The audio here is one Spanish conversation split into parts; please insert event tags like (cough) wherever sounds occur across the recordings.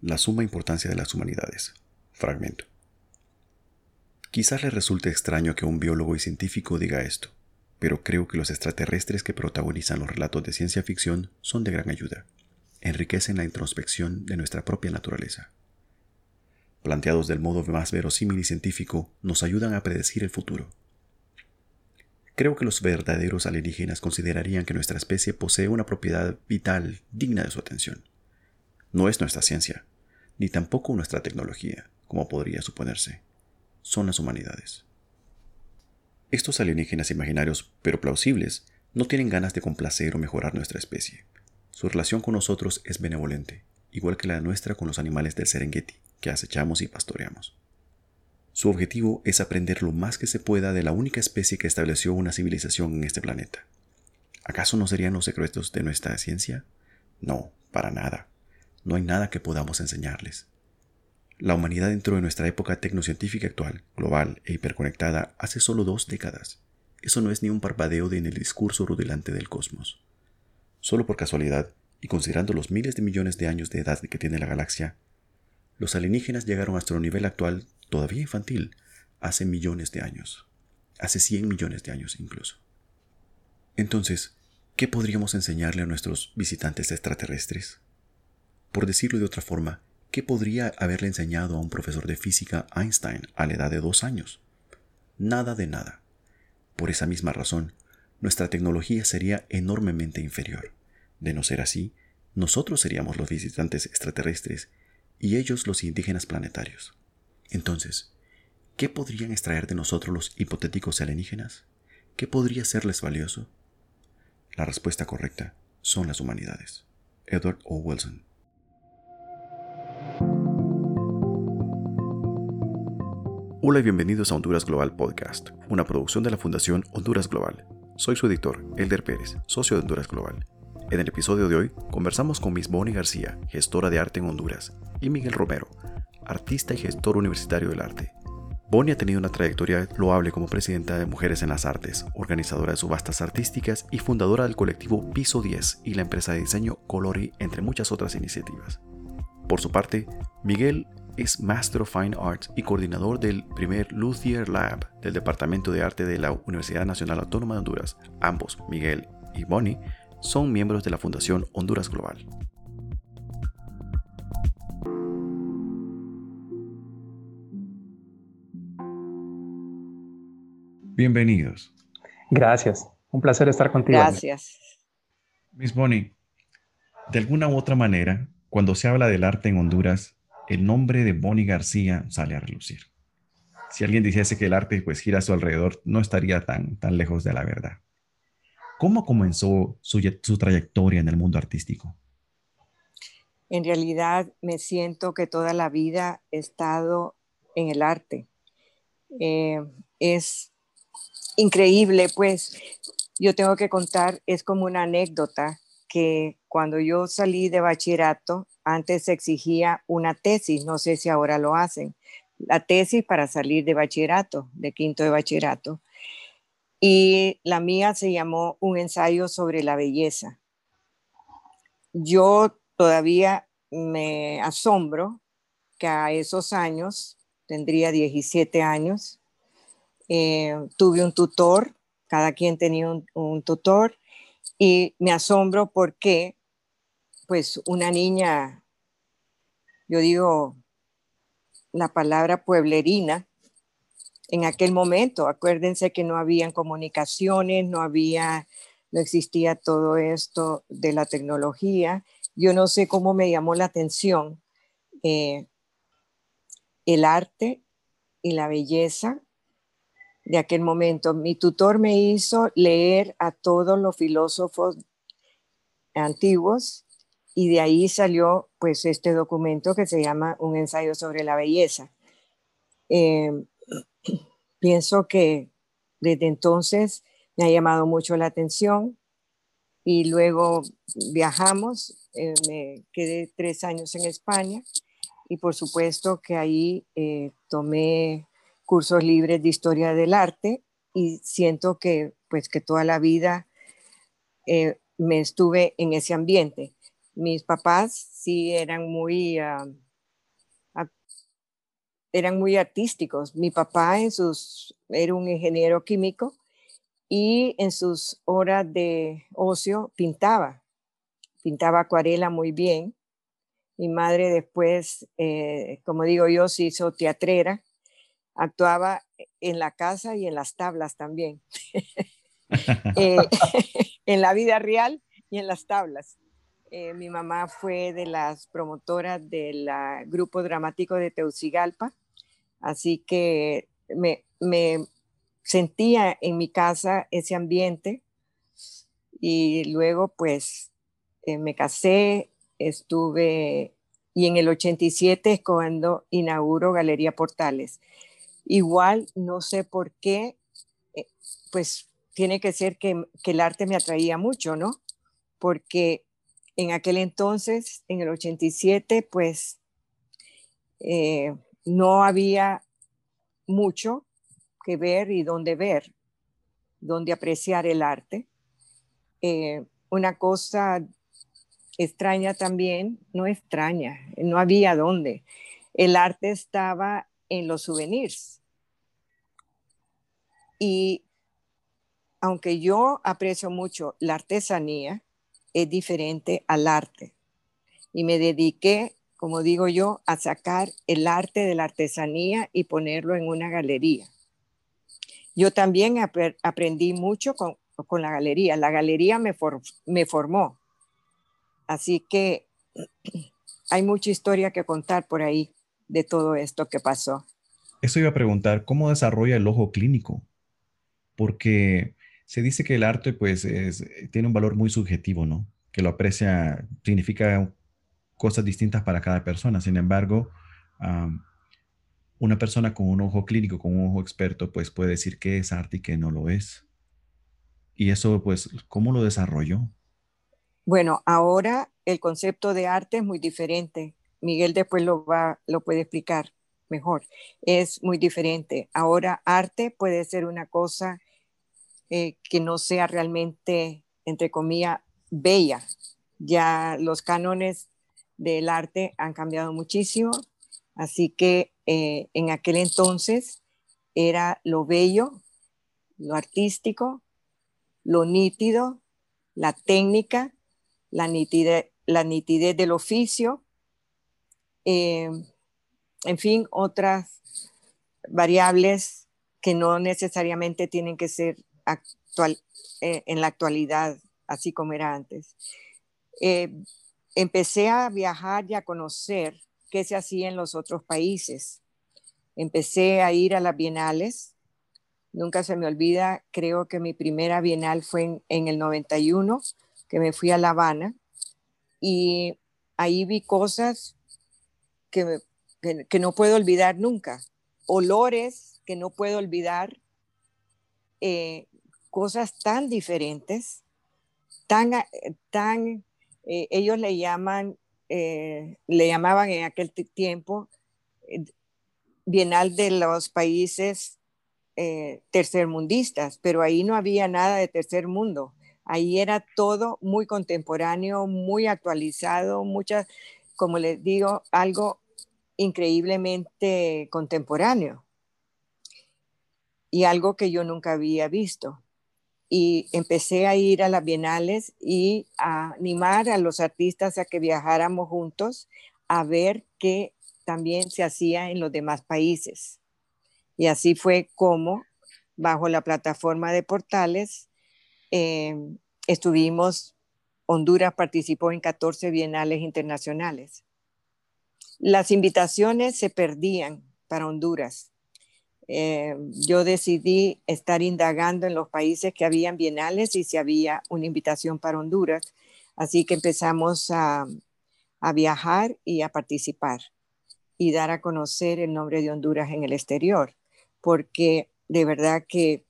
La suma importancia de las humanidades. Fragmento. Quizás le resulte extraño que un biólogo y científico diga esto, pero creo que los extraterrestres que protagonizan los relatos de ciencia ficción son de gran ayuda. Enriquecen la introspección de nuestra propia naturaleza. Planteados del modo más verosímil y científico, nos ayudan a predecir el futuro. Creo que los verdaderos alienígenas considerarían que nuestra especie posee una propiedad vital digna de su atención. No es nuestra ciencia, ni tampoco nuestra tecnología, como podría suponerse. Son las humanidades. Estos alienígenas imaginarios, pero plausibles, no tienen ganas de complacer o mejorar nuestra especie. Su relación con nosotros es benevolente, igual que la nuestra con los animales del Serengeti, que acechamos y pastoreamos. Su objetivo es aprender lo más que se pueda de la única especie que estableció una civilización en este planeta. ¿Acaso no serían los secretos de nuestra ciencia? No, para nada no hay nada que podamos enseñarles. La humanidad entró en nuestra época tecnocientífica actual, global e hiperconectada hace solo dos décadas. Eso no es ni un parpadeo de en el discurso rudelante del cosmos. Solo por casualidad, y considerando los miles de millones de años de edad que tiene la galaxia, los alienígenas llegaron a nuestro nivel actual, todavía infantil, hace millones de años. Hace 100 millones de años incluso. Entonces, ¿qué podríamos enseñarle a nuestros visitantes extraterrestres? Por decirlo de otra forma, ¿qué podría haberle enseñado a un profesor de física Einstein a la edad de dos años? Nada de nada. Por esa misma razón, nuestra tecnología sería enormemente inferior. De no ser así, nosotros seríamos los visitantes extraterrestres y ellos los indígenas planetarios. Entonces, ¿qué podrían extraer de nosotros los hipotéticos alienígenas? ¿Qué podría serles valioso? La respuesta correcta son las humanidades. Edward O. Wilson Hola y bienvenidos a Honduras Global Podcast, una producción de la Fundación Honduras Global. Soy su editor, Elder Pérez, socio de Honduras Global. En el episodio de hoy conversamos con Miss Bonnie García, gestora de arte en Honduras, y Miguel Romero, artista y gestor universitario del arte. Bonnie ha tenido una trayectoria loable como presidenta de Mujeres en las Artes, organizadora de subastas artísticas y fundadora del colectivo Piso 10 y la empresa de diseño Colori, entre muchas otras iniciativas. Por su parte, Miguel es Master of Fine Arts y coordinador del primer Luthier Lab del Departamento de Arte de la Universidad Nacional Autónoma de Honduras. Ambos, Miguel y Bonnie, son miembros de la Fundación Honduras Global. Bienvenidos. Gracias. Un placer estar contigo. Gracias. Miss Bonnie, de alguna u otra manera, cuando se habla del arte en Honduras, el nombre de Bonnie García sale a relucir. Si alguien dijese que el arte pues gira a su alrededor, no estaría tan, tan lejos de la verdad. ¿Cómo comenzó su, trayectoria en el mundo artístico? En realidad me siento que toda la vida he estado en el arte. Eh, es increíble, pues yo tengo que contar, es como una anécdota que cuando yo salí de bachillerato, antes se exigía una tesis, no sé si ahora lo hacen, la tesis para salir de bachillerato, de quinto de bachillerato. Y la mía se llamó Un ensayo sobre la belleza. Yo todavía me asombro que a esos años, tendría 17 años, eh, tuve un tutor, cada quien tenía un, un tutor, y me asombro porque pues una niña, yo digo la palabra pueblerina, en aquel momento, acuérdense que no habían comunicaciones, no había, no existía todo esto de la tecnología. Yo no sé cómo me llamó la atención eh, el arte y la belleza de aquel momento. Mi tutor me hizo leer a todos los filósofos antiguos y de ahí salió pues este documento que se llama Un ensayo sobre la belleza. Eh, (clears throat) pienso que desde entonces me ha llamado mucho la atención y luego viajamos, eh, me quedé tres años en España y por supuesto que ahí eh, tomé cursos libres de historia del arte y siento que pues que toda la vida me estuve en ese ambiente mis papás sí eran muy, ah, eran muy artísticos. Mi papá en sus, era un ingeniero químico y en sus horas de ocio pintaba, pintaba acuarela muy bien. Mi madre después, eh, como digo yo, se hizo teatrera, actuaba en la casa y en las tablas también, (laughs) (laughs) eh, (laughs) en la vida real y en las tablas. Eh, mi mamá fue de las promotoras del grupo dramático de Teucigalpa Así que me, sentía en mi casa ese ambiente y luego pues eh, me casé, estuve y en el 87 es cuando inauguro Galería Portales. Igual no sé por qué, eh, pues tiene que ser que, el arte me atraía mucho, ¿no? Porque en aquel entonces, en el 87, pues eh, no había mucho que ver y dónde ver, dónde apreciar el arte. Eh, una cosa extraña también, no extraña, no había dónde. El arte estaba en los souvenirs. Y aunque yo aprecio mucho la artesanía, es diferente al arte. Y me dediqué como digo yo, a sacar el arte de la artesanía y ponerlo en una galería. Yo también aprendí mucho con, la galería. La galería me, me formó. Así que (clears throat) hay mucha historia que contar por ahí de todo esto que pasó. Eso iba a preguntar, ¿cómo desarrolla el ojo clínico? Porque se dice que el arte pues tiene un valor muy subjetivo, ¿no? Que lo aprecia, significa cosas distintas para cada persona. Sin embargo, una persona con un ojo clínico, con un ojo experto, pues puede decir que es arte y que no lo es. Y eso, pues, ¿cómo lo desarrolló? Bueno, ahora el concepto de arte es muy diferente. Miguel después lo, va, lo puede explicar mejor. Es muy diferente. Ahora arte puede ser una cosa eh, que no sea realmente, entre comillas, bella. Ya los cánones del arte han cambiado muchísimo, así que eh, en aquel entonces era lo bello, lo artístico, lo nítido, la técnica, la nitidez, la nitidez del oficio, eh, en fin, otras variables que no necesariamente tienen que ser actual, eh, en la actualidad, así como era antes empecé a viajar y a conocer qué se hacía en los otros países. Empecé a ir a las bienales. Nunca se me olvida, creo que mi primera bienal fue en, el 91, que me fui a La Habana y ahí vi cosas que, que, no puedo olvidar nunca, olores que no puedo olvidar, eh, cosas tan diferentes, tan, tan eh, ellos le llaman, eh, le llamaban en aquel tiempo eh, Bienal de los países tercermundistas, pero ahí no había nada de tercer mundo. Ahí era todo muy contemporáneo, muy actualizado, muchas, como les digo, algo increíblemente contemporáneo y algo que yo nunca había visto y empecé a ir a las bienales y a animar a los artistas a que viajáramos juntos a ver qué también se hacía en los demás países. Y así fue como, bajo la plataforma de portales, em, estuvimos, Honduras participó en 14 bienales internacionales. Las invitaciones se perdían para Honduras eh, yo decidí estar indagando en los países que habían bienales y si había una invitación para Honduras. Así que empezamos a, viajar y a participar y dar a conocer el nombre de Honduras en el exterior, porque de verdad que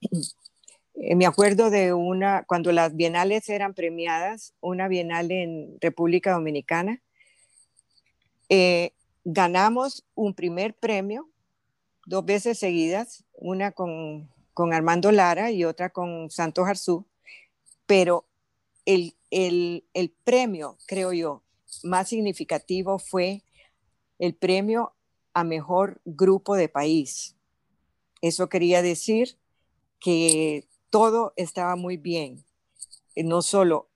(clears throat) eh, me acuerdo de una, cuando las bienales eran premiadas, una bienal en República Dominicana, eh, ganamos un primer premio dos veces seguidas, una con, Armando Lara y otra con Santos Arzú, pero el, premio, creo yo, más significativo fue el premio a mejor grupo de país. Eso quería decir que todo estaba muy bien. No solo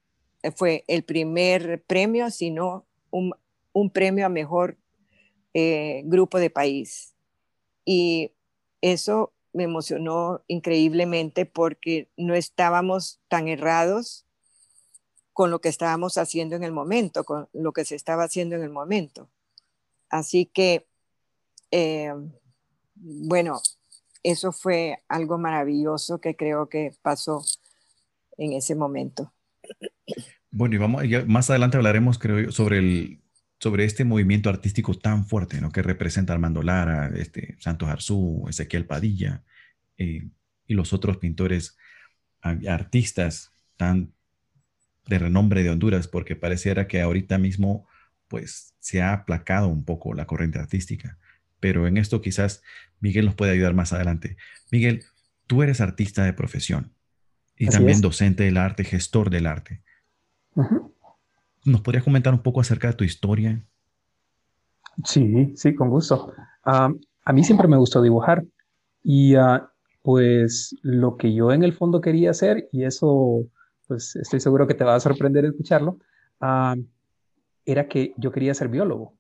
fue el primer premio, sino un, premio a mejor eh, grupo de país. Y eso me emocionó increíblemente porque no estábamos tan errados con lo que estábamos haciendo en el momento, con lo que se estaba haciendo en el momento. Así que, eh, bueno, eso fue algo maravilloso que creo que pasó en ese momento. Bueno, y vamos, más adelante hablaremos, creo yo, sobre el, sobre este movimiento artístico tan fuerte, ¿no? Que representa Armando Lara, este, Santos Arzú, Ezequiel Padilla eh, y los otros pintores, artistas tan de renombre de Honduras, porque pareciera que ahorita mismo, pues, se ha aplacado un poco la corriente artística. Pero en esto quizás Miguel nos puede ayudar más adelante. Miguel, tú eres artista de profesión y también docente del arte, gestor del arte. ¿Nos podrías comentar un poco acerca de tu historia? Sí, sí, con gusto. a mí siempre me gustó dibujar y ah, pues lo que yo en el fondo quería hacer, y eso pues estoy seguro que te va a sorprender escucharlo, era que yo quería ser biólogo.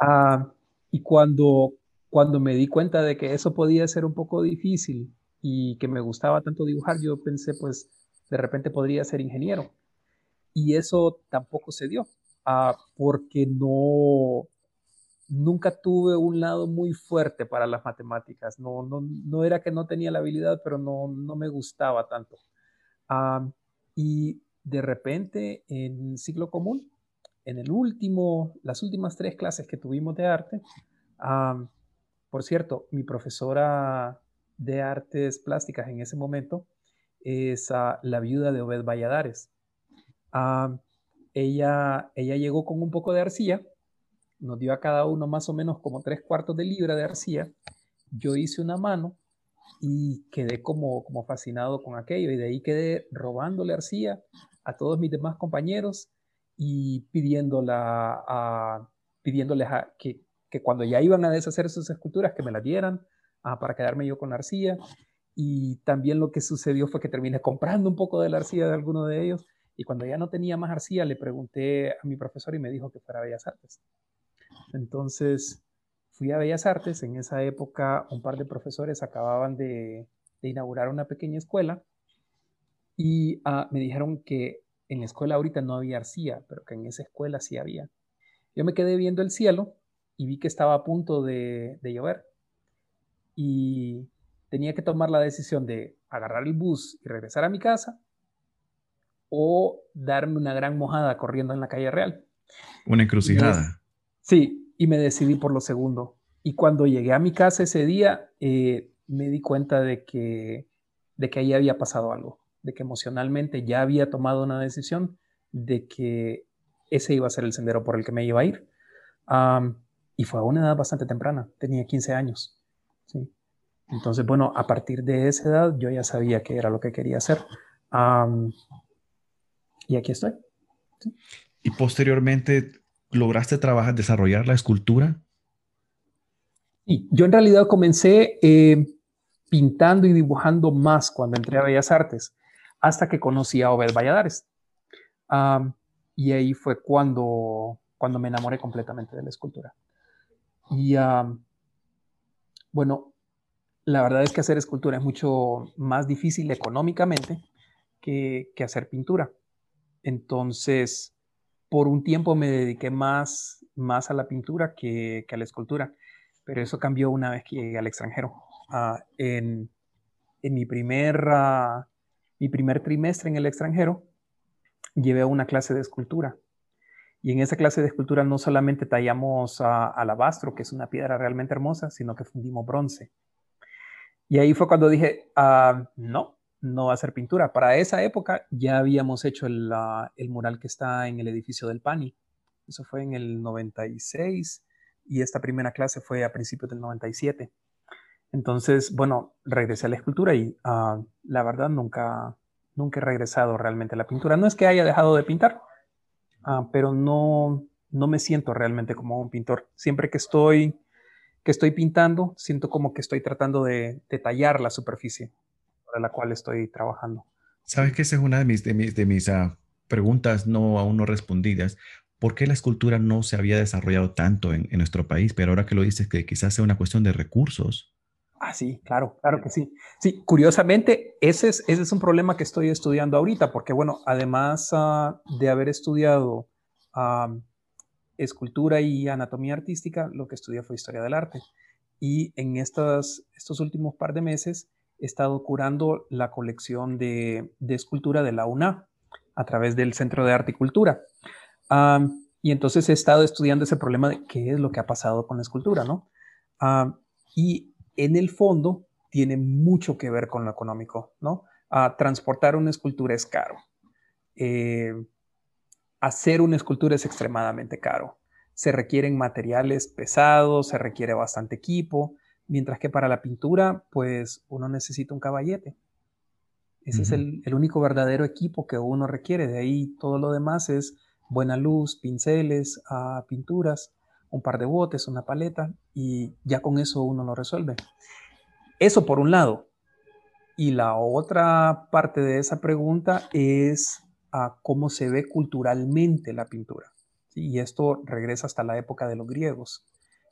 Ah, (laughs) y cuando, cuando me di cuenta de que eso podía ser un poco difícil y que me gustaba tanto dibujar, yo pensé, pues de repente podría ser ingeniero y eso tampoco se dio, ah, porque no, nunca tuve un lado muy fuerte para las matemáticas. No, no, no era que no tenía la habilidad, pero no, no me gustaba tanto. Ah, y de repente en ciclo común, en el último, las últimas tres clases que tuvimos de arte, ah, por cierto, mi profesora de artes plásticas en ese momento es la viuda de Obed Valladares. Ah, ella, ella llegó con un poco de arcilla, nos dio a cada uno más o menos como tres cuartos de libra de arcilla. Yo hice una mano y quedé como, como fascinado con aquello y de ahí quedé robándole arcilla a todos mis demás compañeros y pidiéndola a, pidiéndoles que, que, cuando ya iban a deshacer sus esculturas que me las dieran ah, para quedarme yo con la arcilla. Y también lo que sucedió fue que terminé comprando un poco de la arcilla de alguno de ellos y cuando ya no tenía más arcilla, le pregunté a mi profesor y me dijo que fuera Bellas Artes. Entonces, fui a Bellas Artes. En esa época, un par de profesores acababan de, inaugurar una pequeña escuela y ah, me dijeron que en la escuela ahorita no había arcilla, pero que en esa escuela sí había. Yo me quedé viendo el cielo y vi que estaba a punto de llover. Y tenía que tomar la decisión de agarrar el bus y regresar a mi casa o darme una gran mojada corriendo en la calle real. Una encrucijada. Sí, y me decidí por lo segundo. Y cuando llegué a mi casa ese día, eh, me di cuenta de que, de que ahí había pasado algo, de que emocionalmente ya había tomado una decisión de que ese iba a ser el sendero por el que me iba a ir. y fue a una edad bastante temprana, tenía 15 años. ¿sí? Entonces, bueno, a partir de esa edad yo ya sabía que era lo que quería hacer. Y aquí estoy. ¿Y posteriormente lograste trabajar, desarrollar la escultura? Sí, yo en realidad comencé eh, pintando y dibujando más cuando entré a Bellas Artes, hasta que conocí a Obed Valladares. y ahí fue cuando, cuando me enamoré completamente de la escultura. Y bueno, la verdad es que hacer escultura es mucho más difícil económicamente que, que hacer pintura. Entonces, por un tiempo me dediqué más, más a la pintura que, a la escultura, pero eso cambió una vez que llegué al extranjero. Ah, en, mi, primer, mi primer trimestre en el extranjero, llevé una clase de escultura. Y en esa clase de escultura no solamente tallamos alabastro, que es una piedra realmente hermosa, sino que fundimos bronce. Y ahí fue cuando dije, ah, no, no va a ser pintura. Para esa época ya habíamos hecho el, mural que está en el edificio del PANI. Eso fue en el 96 y esta primera clase fue a principios del 97. Entonces, bueno, regresé a la escultura y ah, la verdad nunca, nunca he regresado realmente a la pintura. No es que haya dejado de pintar, ah, pero no, no me siento realmente como un pintor. Siempre que estoy, que estoy pintando, siento como que estoy tratando de detallar la superficie sobre la cual estoy trabajando. Sabes que esa es una de mis, de mis, de mis ah, preguntas no aún no respondidas. ¿Por qué la escultura no se había desarrollado tanto en, en, nuestro país? Pero ahora que lo dices, que quizás sea una cuestión de recursos. Ah, sí, claro, claro que sí. Sí, curiosamente, ese es, ese es un problema que estoy estudiando ahorita, porque bueno, además uh, de haber estudiado uh, escultura y anatomía artística, lo que estudié fue historia del arte. Y en estas, estos últimos par de meses he estado curando la colección de, escultura de la UNA a través del Centro de Arte y Cultura. Y entonces he estado estudiando ese problema de qué es lo que ha pasado con la escultura, ¿no? y en el fondo tiene mucho que ver con lo económico, ¿no? transportar una escultura es caro. Eh, hacer una escultura es extremadamente caro. Se requieren materiales pesados, se requiere bastante equipo, mientras que para la pintura, pues uno necesita un caballete. Ese es el, único verdadero equipo que uno requiere. De ahí todo lo demás es buena luz, pinceles, ah, pinturas, un par de botes, una paleta, y ya con eso uno lo resuelve. Eso por un lado. Y la otra parte de esa pregunta es a cómo se ve culturalmente la pintura. Y esto regresa hasta la época de los griegos.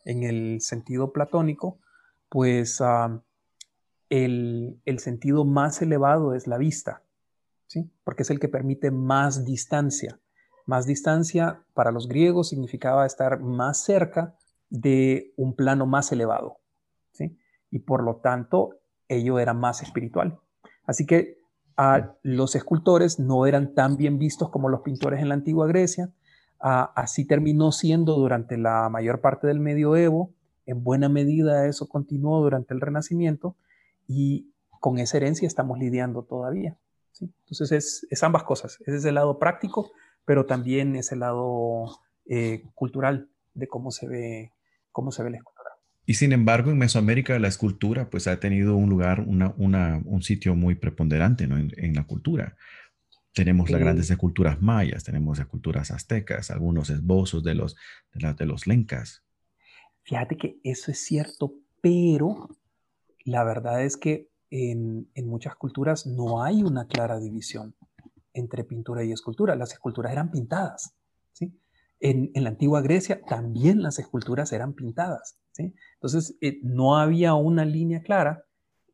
En el sentido platónico, pues ah, el, sentido más elevado es la vista, ¿sí? porque es el que permite más distancia. Más distancia para los griegos significaba estar más cerca de un plano más elevado. ¿sí? Y por lo tanto, ello era más espiritual. Así que los escultores no eran tan bien vistos como los pintores en la antigua Grecia. así terminó siendo durante la mayor parte del medioevo. En buena medida eso continuó durante el Renacimiento y con esa herencia estamos lidiando todavía. ¿sí? Entonces es, ambas cosas. Es el lado práctico, pero también es el lado eh, cultural de cómo se ve, cómo se ve la escultura. Y sin embargo, en Mesoamérica la escultura pues ha tenido un lugar, una, una, un sitio muy preponderante ¿no? en, la cultura. Tenemos las grandes esculturas mayas, tenemos esculturas aztecas, algunos esbozos de los, de, de los lencas. Fíjate que eso es cierto, pero la verdad es que en, en, muchas culturas no hay una clara división entre pintura y escultura. Las esculturas eran pintadas. ¿sí? En, en la antigua Grecia también las esculturas eran pintadas. Entonces, eh, no había una línea clara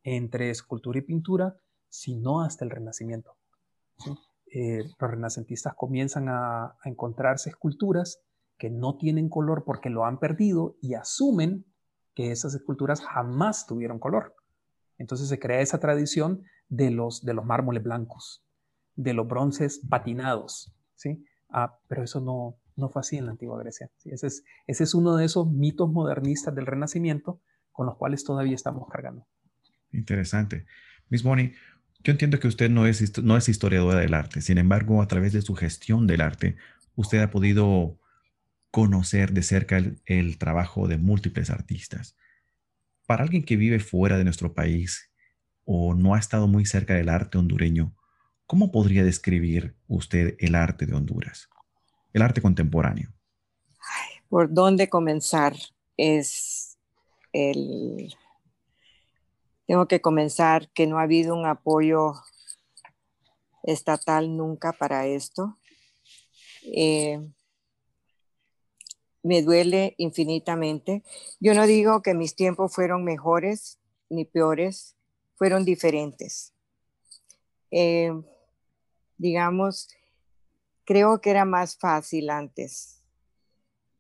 entre escultura y pintura, sino hasta el Renacimiento. Eh, los renacentistas comienzan a, encontrarse esculturas que no tienen color porque lo han perdido y asumen que esas esculturas jamás tuvieron color. Entonces se crea esa tradición de los, de los mármoles blancos, de los bronces patinados, ¿sí? Ah, pero eso no, no fue así en la antigua Grecia. Ese, es, ese es uno de esos mitos modernistas del Renacimiento con los cuales todavía estamos cargando. Interesante. Miss Bonnie, yo entiendo que usted no es, no es historiadora del arte, sin embargo, a través de su gestión del arte, usted ha podido conocer de cerca el, trabajo de múltiples artistas. Para alguien que vive fuera de nuestro país o no ha estado muy cerca del arte hondureño, ¿cómo podría describir usted el arte de Honduras? el arte contemporáneo? ¿Por dónde comenzar? Es el... Tengo que comenzar que no ha habido un apoyo estatal nunca para esto. Eh, me duele infinitamente. Yo no digo que mis tiempos fueron mejores ni peores, fueron diferentes. Eh, digamos, creo que era más fácil antes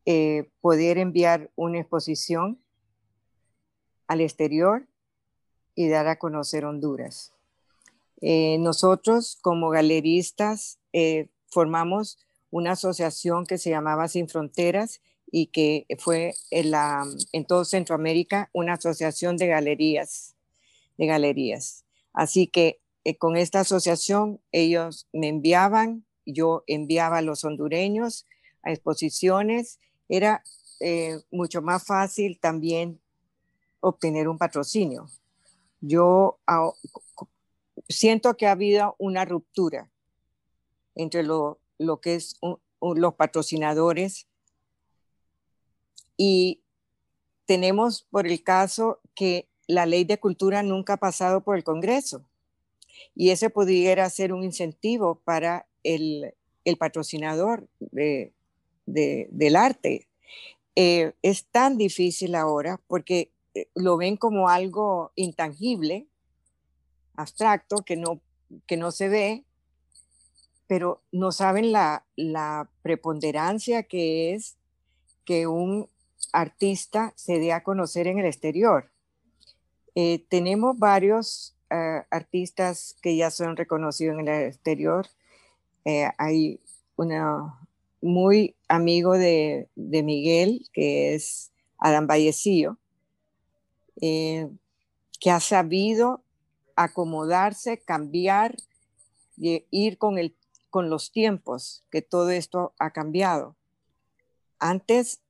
eh, poder enviar una exposición al exterior y dar a conocer Honduras. Eh, nosotros como galeristas formamos una asociación que se llamaba Sin Fronteras y que fue en, todo Centroamérica una asociación de galerías, de galerías. Así que con esta asociación ellos me enviaban yo enviaba a los hondureños a exposiciones, era eh, mucho más fácil también obtener un patrocinio. Yo siento que ha habido una ruptura entre lo, que es los patrocinadores y tenemos por el caso que la ley de cultura nunca ha pasado por el Congreso y ese pudiera ser un incentivo para el, patrocinador del arte. Eh, es tan difícil ahora porque eh, lo ven como algo intangible, abstracto, que no, que no se ve, pero no saben la, la preponderancia que es que un artista se dé a conocer en el exterior. Eh, tenemos varios eh, artistas que ya son reconocidos en el exterior. Eh, hay una muy amigo de, de, Miguel, que es Adán Vallecillo, que ha sabido acomodarse, cambiar, ir con, el, con los tiempos, que todo esto ha cambiado. Antes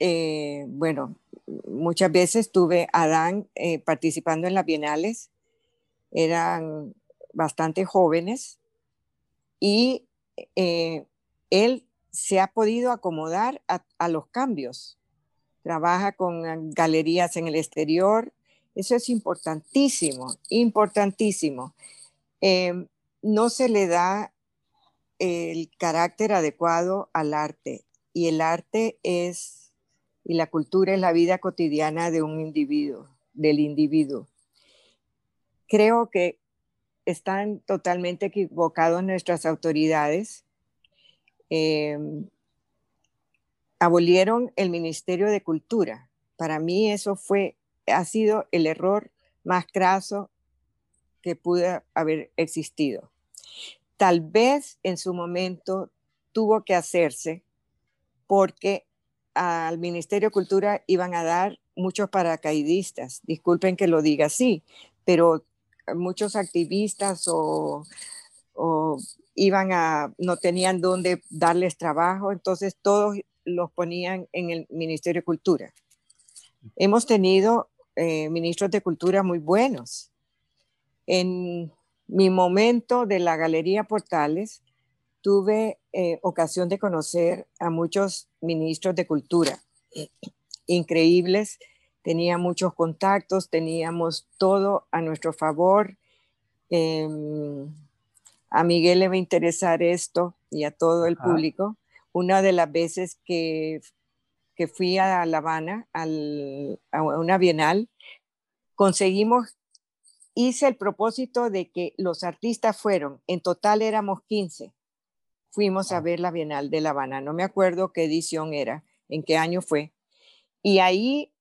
eh, bueno, muchas veces tuve a Adán eh, participando en las bienales, eran bastante jóvenes y eh, él se ha podido acomodar a, los cambios. Trabaja con galerías en el exterior, eso es importantísimo, importantísimo. no se le da el carácter adecuado al arte y el arte es y la cultura es la vida cotidiana de un individuo, del individuo. Creo que están totalmente equivocados nuestras autoridades. Em, abolieron el Ministerio de Cultura. Para mí eso fue, ha sido el error más craso que pudo haber existido. Tal vez en su momento tuvo que hacerse porque al Ministerio de Cultura iban a dar muchos paracaidistas. Disculpen que lo diga así, pero muchos activistas o, iban a, no tenían dónde darles trabajo, entonces todos los ponían en el Ministerio de Cultura. Hemos tenido eh, ministros de Cultura muy buenos. En mi momento de la Galería Portales, tuve eh, ocasión de conocer a muchos ministros de cultura increíbles. Tenía muchos contactos, teníamos todo a nuestro favor. Em, a Miguel le va a interesar esto y a todo el público. Una de las veces que, que fui a La Habana a una bienal, conseguimos, hice el propósito de que los artistas fueron, en total éramos 15, fuimos a ah. ver la Bienal de La Habana. No me acuerdo qué edición era, en qué año fue. Y ahí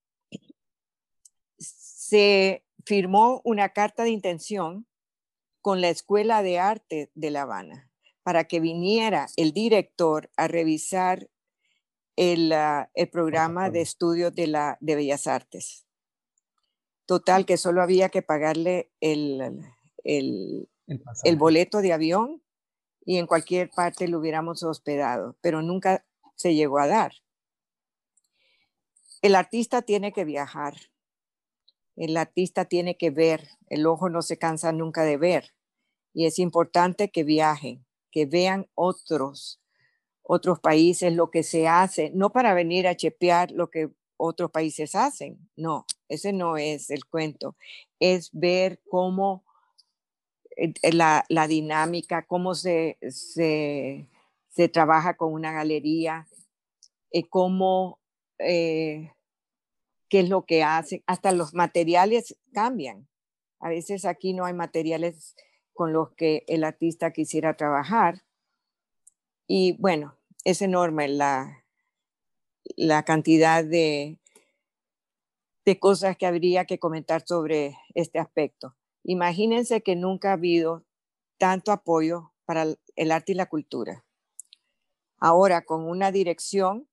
se firmó una carta de intención con la Escuela de Arte de La Habana para que viniera el director a revisar el, ah, programa de estudios de, la, de Bellas Artes. Total, que solo había que pagarle el, el, el boleto de avión y en cualquier parte lo hubiéramos hospedado, pero nunca se llegó a dar. El artista tiene que viajar, el artista tiene que ver, el ojo no se cansa nunca de ver. Y es importante que viajen, que vean otros, otros países, lo que se hace, no para venir a chepear lo que otros países hacen, no, ese no es el cuento, es ver cómo eh, la, dinámica, cómo se, se, trabaja con una galería, eh, cómo, eh, qué es lo que hace, hasta los materiales cambian. A veces aquí no hay materiales con los que el artista quisiera trabajar. Y bueno, es enorme la, la cantidad de, de cosas que habría que comentar sobre este aspecto. Imagínense que nunca ha habido tanto apoyo para el arte y la cultura. Ahora, con una dirección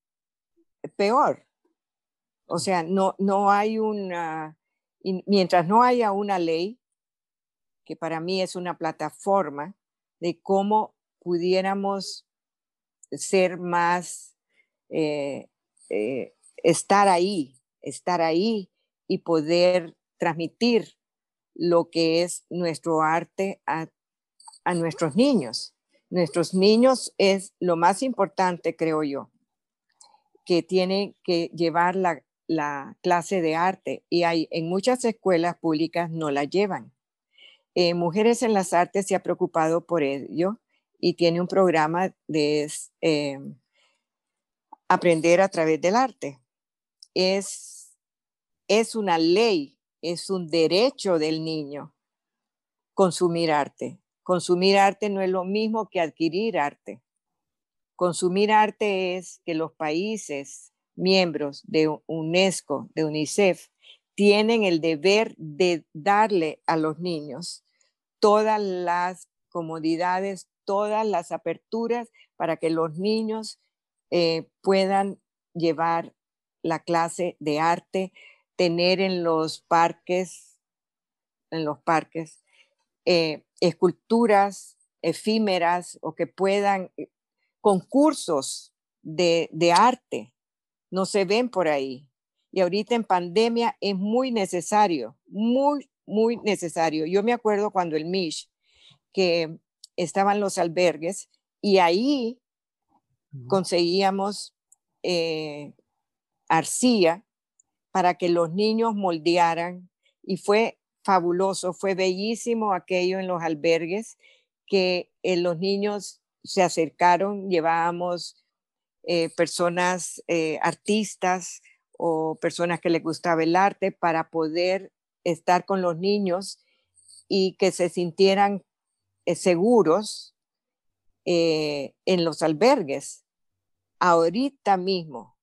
peor. O sea, no, no hay una, mientras no haya una ley, que para mí es una plataforma de cómo pudiéramos ser más, eh, eh, estar ahí, estar ahí y poder transmitir lo que es nuestro arte a, nuestros niños. Nuestros niños es lo más importante, creo yo. que tiene que llevar la, clase de arte y hay en muchas escuelas públicas no la llevan. Eh, Mujeres en las Artes se ha preocupado por ello y tiene un programa de eh, aprender a través del arte. Es, es una ley, es un derecho del niño consumir arte. Consumir arte no es lo mismo que adquirir arte. Consumir arte es que los países miembros de UNESCO, de UNICEF, tienen el deber de darle a los niños todas las comodidades, todas las aperturas para que los niños eh, puedan llevar la clase de arte, tener en los parques, en los parques, eh, esculturas efímeras o que puedan eh, concursos de, arte, no se ven por ahí. Y ahorita en pandemia es muy necesario, muy, muy necesario. Yo me acuerdo cuando el MISH, que estaban los albergues, y ahí conseguíamos eh, arcilla para que los niños moldearan y fue fabuloso, fue bellísimo aquello en los albergues que eh, los niños se acercaron, llevábamos eh, personas, eh, artistas o personas que les gustaba el arte para poder estar con los niños y que se sintieran eh, seguros en los albergues. Ahorita mismo,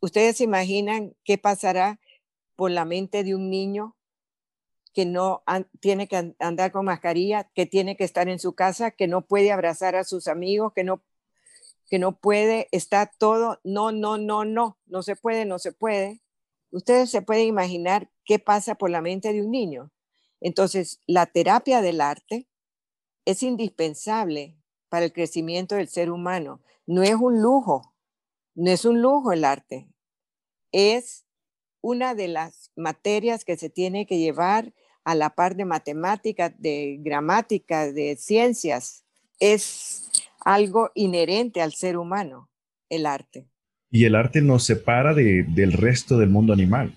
¿ustedes se imaginan qué pasará por la mente de un niño que no tiene que andar con mascarilla, que tiene que estar en su casa, que no puede abrazar a sus amigos, que no, que no puede, está todo, no, no, no, no, no se puede, no se puede. Ustedes se pueden imaginar qué pasa por la mente de un niño. Entonces, la terapia del arte es indispensable para el crecimiento del ser humano. No es un lujo, no es un lujo el arte, es una de las materias que se tiene que llevar a la par de matemáticas, de gramática, de ciencias. Es algo inherente al ser humano, el arte. Y el arte nos separa del resto del mundo animal.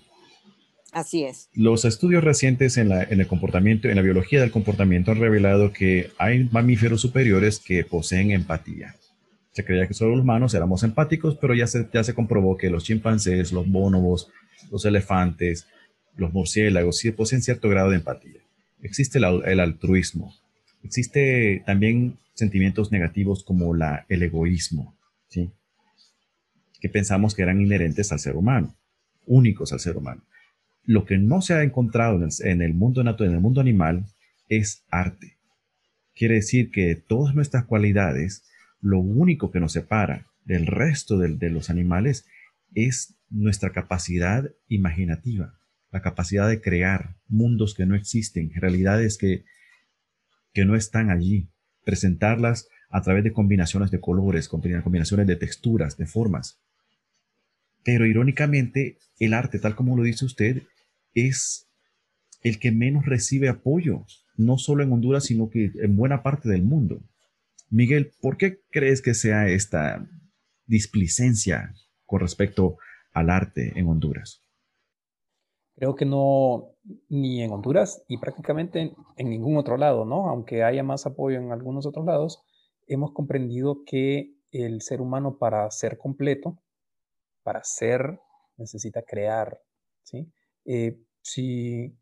Así es. Los estudios recientes en, en, el comportamiento, en la biología del comportamiento han revelado que hay mamíferos superiores que poseen empatía. Se creía que solo los humanos éramos empáticos, pero ya se, ya se comprobó que los chimpancés, los bonobos, los elefantes, los murciélagos sí poseen cierto grado de empatía. Existe el, altruismo. Existe también sentimientos negativos como la, el egoísmo, ¿sí? que pensamos que eran inherentes al ser humano, únicos al ser humano. Lo que no se ha encontrado en el, mundo natural, en el mundo animal, es arte. Quiere decir que todas nuestras cualidades, lo único que nos separa del resto de los animales es nuestra capacidad imaginativa, la capacidad de crear mundos que no existen, realidades que, que no están allí, presentarlas a través de combinaciones de colores, combinaciones de texturas, de formas. Pero irónicamente, el arte, tal como lo dice usted, es el que menos recibe apoyo, no solo en Honduras, sino que en buena parte del mundo. Miguel, ¿por qué crees que sea esta displicencia con respecto al arte en Honduras? Creo que no, ni en Honduras y prácticamente en, ningún otro lado, ¿no? Aunque haya más apoyo en algunos otros lados, hemos comprendido que el ser humano para ser completo, para ser, necesita crear, ¿sí? Eh, si,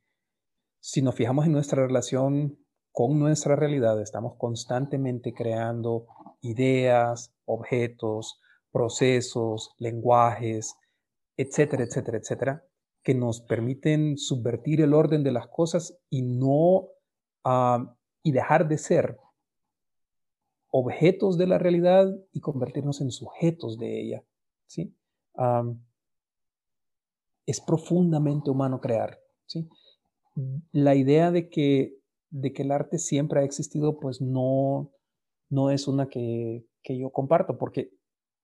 si nos fijamos en nuestra relación con nuestra realidad, estamos constantemente creando ideas, objetos, procesos, lenguajes, etcétera, etcétera, etcétera, que nos permiten subvertir el orden de las cosas y no ah, y dejar de ser objetos de la realidad y convertirnos en sujetos de ella. ¿sí? es profundamente humano crear. ¿sí? La idea de que, de que el arte siempre ha existido, pues no, no es una que, que yo comparto, porque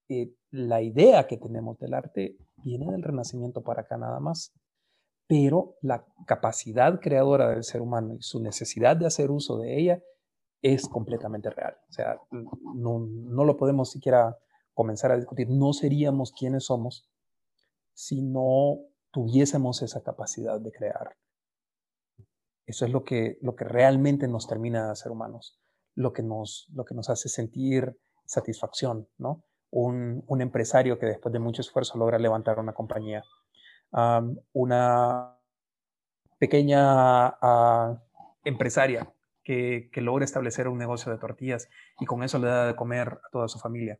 eh, la idea que tenemos del arte viene del Renacimiento para acá nada más. Pero la capacidad creadora del ser humano y su necesidad de hacer uso de ella es completamente real. O sea, no, no lo podemos siquiera comenzar a discutir, no seríamos quienes somos si no tuviésemos esa capacidad de crear. Eso es lo que, lo que realmente nos termina de ser humanos, lo que nos, lo que nos hace sentir satisfacción, ¿no? Un, un empresario que después de mucho esfuerzo logra levantar una compañía, una pequeña uh, empresaria que, que, logra establecer un negocio de tortillas y con eso le da de comer a toda su familia,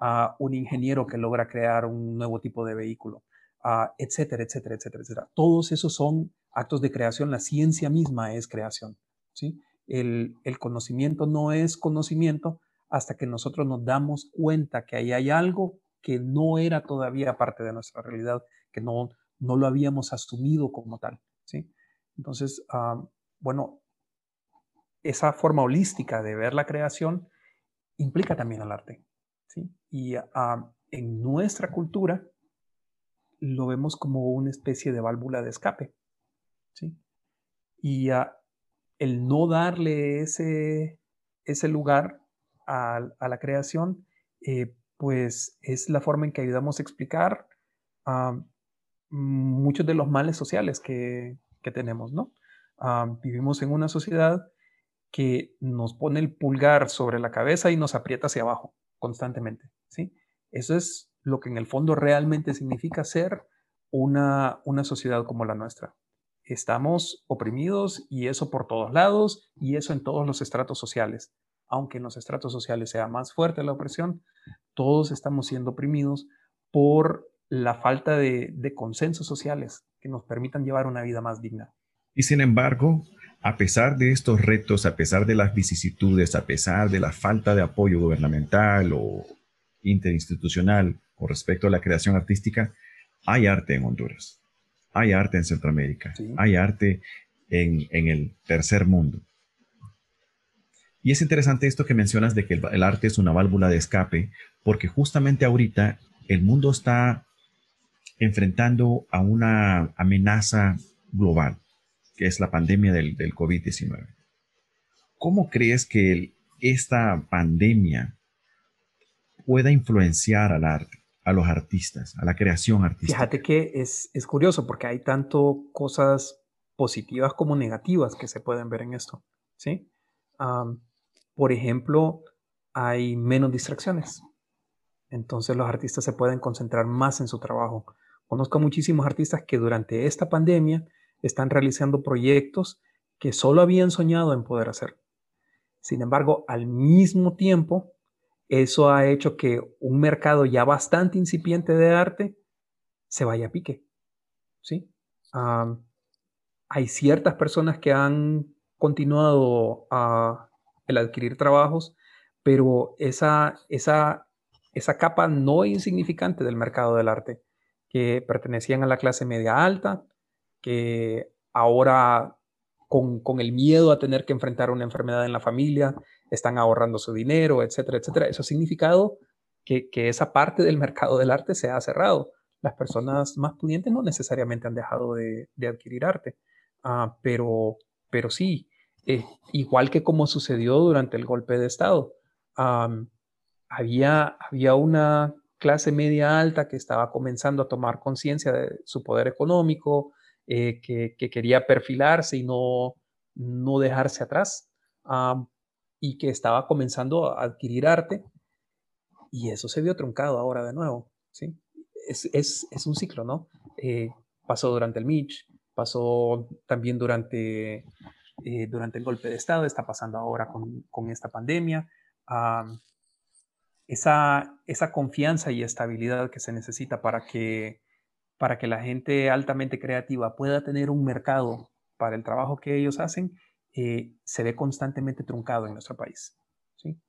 uh, un ingeniero que logra crear un nuevo tipo de vehículo, uh, etcétera, etcétera, etcétera, etcétera. Todos esos son actos de creación, la ciencia misma es creación. ¿sí? El, el conocimiento no es conocimiento hasta que nosotros nos damos cuenta que ahí hay algo que no era todavía parte de nuestra realidad, que no, no lo habíamos asumido como tal. ¿sí? Entonces, ah, bueno, esa forma holística de ver la creación implica también el arte. ¿sí? Y ah, en nuestra cultura lo vemos como una especie de válvula de escape. ¿sí? Y el no darle ese, ese lugar a, la creación, eh, pues es la forma en que ayudamos a explicar muchos de los males sociales que, tenemos, ¿no? vivimos en una sociedad que nos pone el pulgar sobre la cabeza y nos aprieta hacia abajo constantemente, ¿sí? Eso es lo que en el fondo realmente significa ser una, una sociedad como la nuestra. Estamos oprimidos y eso por todos lados y eso en todos los estratos sociales. Aunque en los estratos sociales sea más fuerte la opresión, todos estamos siendo oprimidos por la falta de, consensos sociales que nos permitan llevar una vida más digna. Y sin embargo, a pesar de estos retos, a pesar de las vicisitudes, a pesar de la falta de apoyo gubernamental o interinstitucional con respecto a la creación artística, hay arte en Honduras, hay arte en Centroamérica, hay arte en, el tercer mundo. Y es interesante esto que mencionas de que el arte es una válvula de escape, porque justamente ahorita el mundo está enfrentando a una amenaza global, que es la pandemia del, COVID-19. ¿Cómo crees que esta pandemia pueda influenciar al arte, a los artistas, a la creación artística? Fíjate que es, curioso porque hay tanto cosas positivas como negativas que se pueden ver en esto. ¿sí? por ejemplo, hay menos distracciones. Entonces los artistas se pueden concentrar más en su trabajo. Conozco muchísimos artistas que durante esta pandemia están realizando proyectos que solo habían soñado en poder hacer. Sin embargo, al mismo tiempo, eso ha hecho que un mercado ya bastante incipiente de arte se vaya a pique. ¿sí? hay ciertas personas que han continuado a el adquirir trabajos, pero esa, esa, esa capa no insignificante del mercado del arte que pertenecían a la clase media alta, que ahora con, el miedo a tener que enfrentar una enfermedad en la familia, están ahorrando su dinero, etcétera, etcétera. Eso ha significado que, esa parte del mercado del arte se ha cerrado. Las personas más pudientes no necesariamente han dejado de, adquirir arte, ah, pero, pero sí, eh, igual que como sucedió durante el golpe de Estado, había, había una clase media alta que estaba comenzando a tomar conciencia de su poder económico, eh, que, quería perfilarse y no, no dejarse atrás, y que estaba comenzando a adquirir arte, y eso se vio truncado ahora de nuevo, ¿sí? Es, es, es un ciclo, ¿no? Eh, pasó durante el Mitch, pasó también durante, eh, durante el golpe de Estado, está pasando ahora con, con esta pandemia esa, esa confianza y estabilidad que se necesita para que, para que la gente altamente creativa pueda tener un mercado para el trabajo que ellos hacen, eh, se ve constantemente truncado en nuestro país. ¿sí?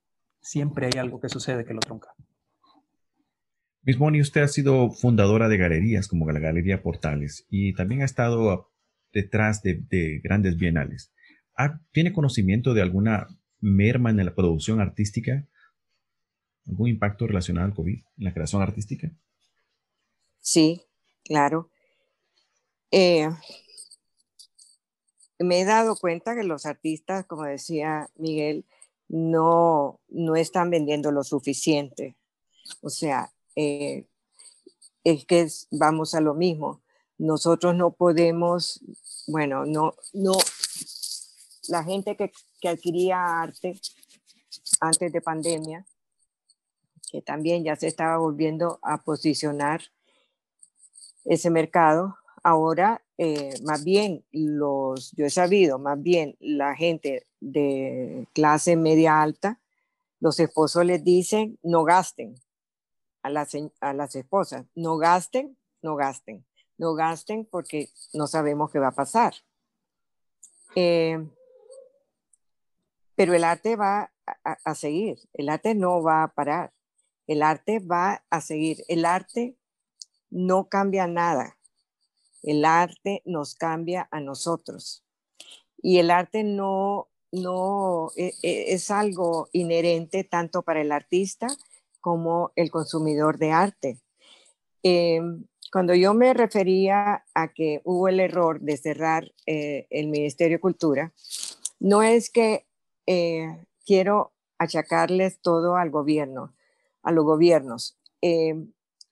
Siempre hay algo que sucede que lo trunca. Miss Moni, usted ha sido fundadora de galerías como la Galería Portales y también ha estado detrás de, de grandes bienales. ¿Tiene conocimiento de alguna merma en la producción artística ¿Algún impacto relacionado al COVID en la creación artística? Sí, claro. Eh, me he dado cuenta que los artistas, como decía Miguel, no, no están vendiendo lo suficiente. O sea, eh, es que vamos a lo mismo. Nosotros no podemos, bueno, no, no, la gente que, que adquiría arte antes de pandemia, que también ya se estaba volviendo a posicionar ese mercado, ahora eh, más bien los, yo he sabido, más bien la gente de clase media alta, los esposos les dicen no gasten a las, a las esposas, no gasten, no gasten, no gasten porque no sabemos qué va a pasar. Eh, pero el arte va a, seguir, el arte no va a parar, el arte va a seguir, el arte no cambia nada, el arte nos cambia a nosotros y el arte no, no e, e, es algo inherente tanto para el artista como el consumidor de arte. Em, cuando yo me refería a que hubo el error de cerrar eh, el Ministerio de Cultura, no es que eh, quiero achacarles todo al gobierno, a los gobiernos. Eh,